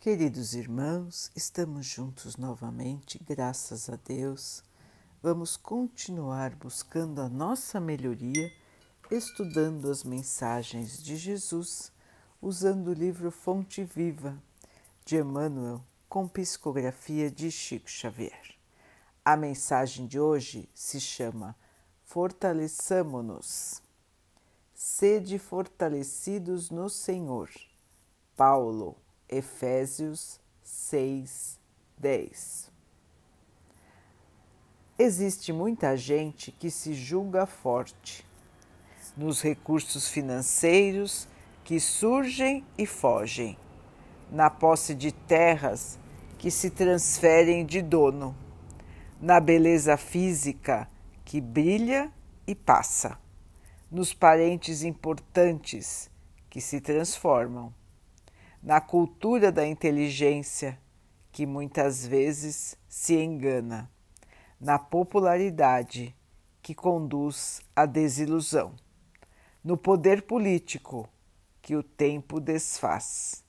Queridos irmãos, estamos juntos novamente, graças a Deus. Vamos continuar buscando a nossa melhoria, estudando as mensagens de Jesus, usando o livro Fonte Viva de Emmanuel, com psicografia de Chico Xavier. A mensagem de hoje se chama Fortaleçamo-nos. Sede fortalecidos no Senhor. Paulo Efésios 6, 10. Existe muita gente que se julga forte nos recursos financeiros que surgem e fogem, na posse de terras que se transferem de dono, na beleza física que brilha e passa, nos parentes importantes que se transformam na cultura da inteligência, que muitas vezes se engana, na popularidade, que conduz à desilusão, no poder político, que o tempo desfaz,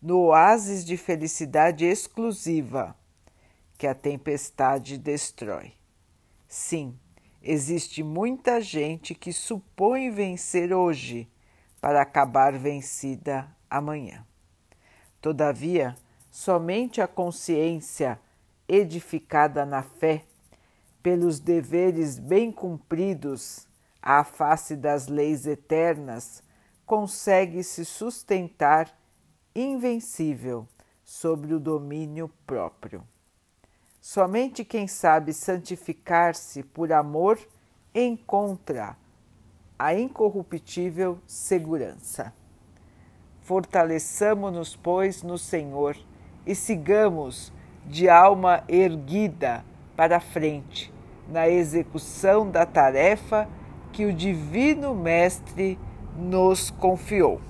no oásis de felicidade exclusiva, que a tempestade destrói. Sim, existe muita gente que supõe vencer hoje para acabar vencida amanhã. Todavia, somente a consciência edificada na fé, pelos deveres bem cumpridos à face das leis eternas, consegue se sustentar invencível sobre o domínio próprio. Somente quem sabe santificar-se por amor encontra a incorruptível segurança. Fortaleçamo-nos, pois, no Senhor e sigamos de alma erguida para a frente na execução da tarefa que o Divino Mestre nos confiou.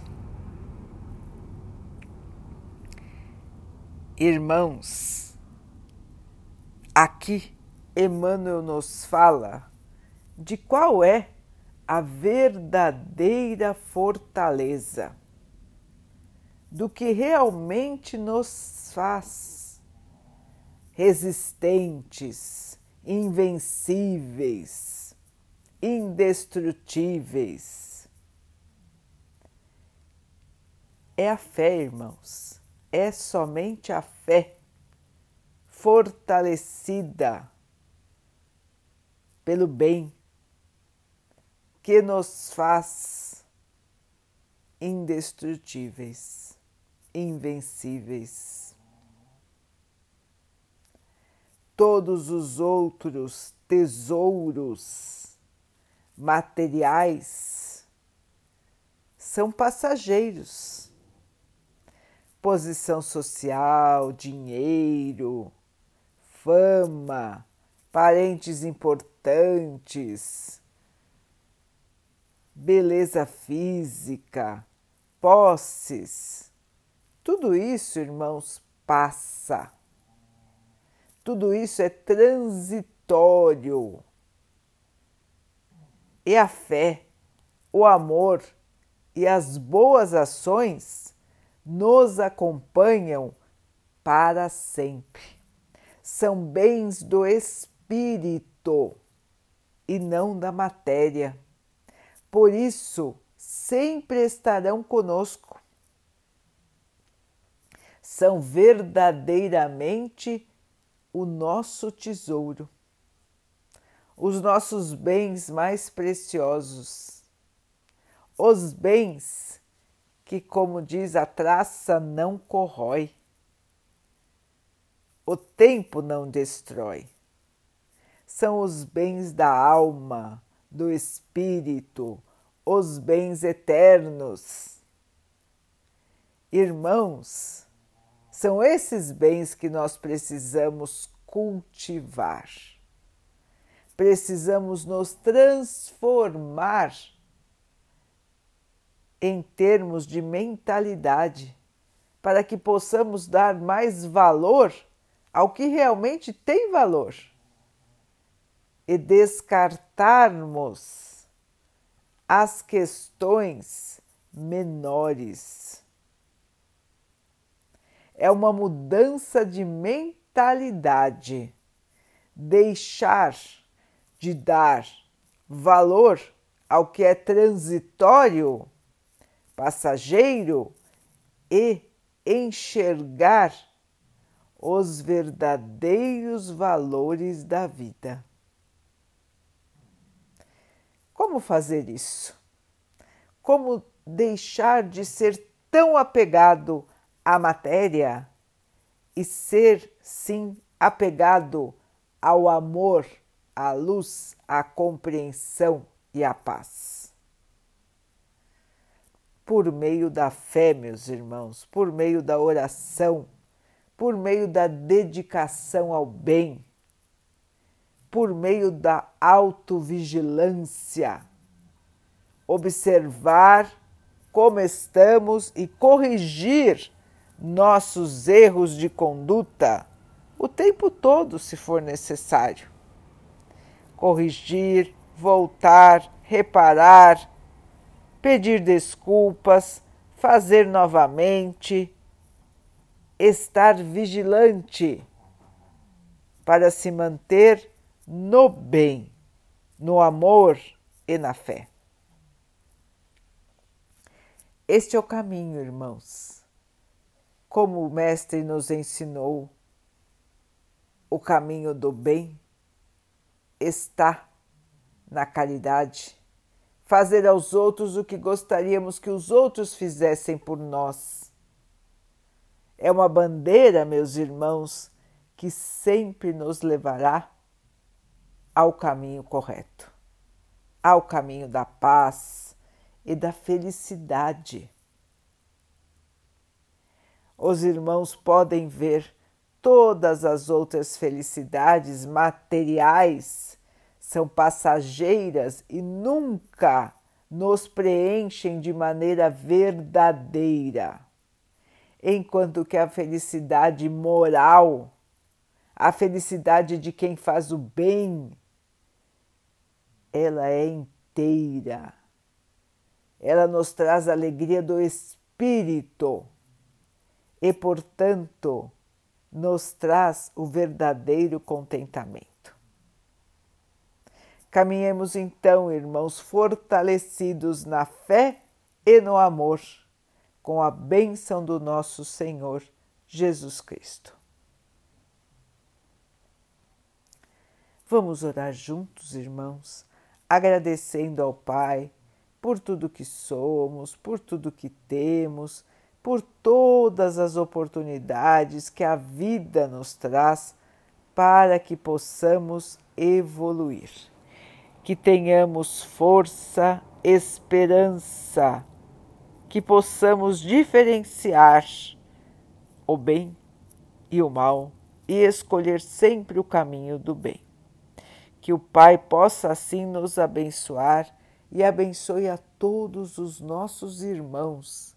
Irmãos, aqui Emmanuel nos fala de qual é a verdadeira fortaleza do que realmente nos faz resistentes, invencíveis, indestrutíveis. É a fé, irmãos, é somente a fé fortalecida pelo bem que nos faz indestrutíveis invencíveis. Todos os outros tesouros materiais são passageiros. Posição social, dinheiro, fama, parentes importantes, beleza física, posses tudo isso, irmãos, passa. Tudo isso é transitório. E a fé, o amor e as boas ações nos acompanham para sempre. São bens do espírito e não da matéria. Por isso, sempre estarão conosco são verdadeiramente o nosso tesouro, os nossos bens mais preciosos, os bens que, como diz a traça, não corrói, o tempo não destrói. São os bens da alma, do espírito, os bens eternos. Irmãos, são esses bens que nós precisamos cultivar. Precisamos nos transformar em termos de mentalidade, para que possamos dar mais valor ao que realmente tem valor e descartarmos as questões menores é uma mudança de mentalidade. Deixar de dar valor ao que é transitório, passageiro e enxergar os verdadeiros valores da vida. Como fazer isso? Como deixar de ser tão apegado à matéria e ser, sim, apegado ao amor, à luz, à compreensão e à paz? Por meio da fé, meus irmãos, por meio da oração por meio da dedicação ao bem, por meio da autovigilância, observar como estamos e corrigir nossos erros de conduta o tempo todo, se for necessário. Corrigir, voltar, reparar, pedir desculpas, fazer novamente estar vigilante para se manter no bem, no amor e na fé. Este é o caminho, irmãos. Como o Mestre nos ensinou, o caminho do bem está na caridade, fazer aos outros o que gostaríamos que os outros fizessem por nós é uma bandeira, meus irmãos, que sempre nos levará ao caminho correto, ao caminho da paz e da felicidade. Os irmãos podem ver todas as outras felicidades materiais. São passageiras e nunca nos preenchem de maneira verdadeira. Enquanto que a felicidade moral, a felicidade de quem faz o bem, ela é inteira. Ela nos traz a alegria do espírito e, portanto, nos traz o verdadeiro contentamento. Caminhemos então, irmãos, fortalecidos na fé e no amor com a bênção do nosso Senhor Jesus Cristo. Vamos orar juntos, irmãos, agradecendo ao Pai por tudo que somos, por tudo que temos, por todas as oportunidades que a vida nos traz para que possamos evoluir. Que tenhamos força, esperança, que possamos diferenciar o bem e o mal e escolher sempre o caminho do bem. Que o Pai possa assim nos abençoar e abençoe a todos os nossos irmãos.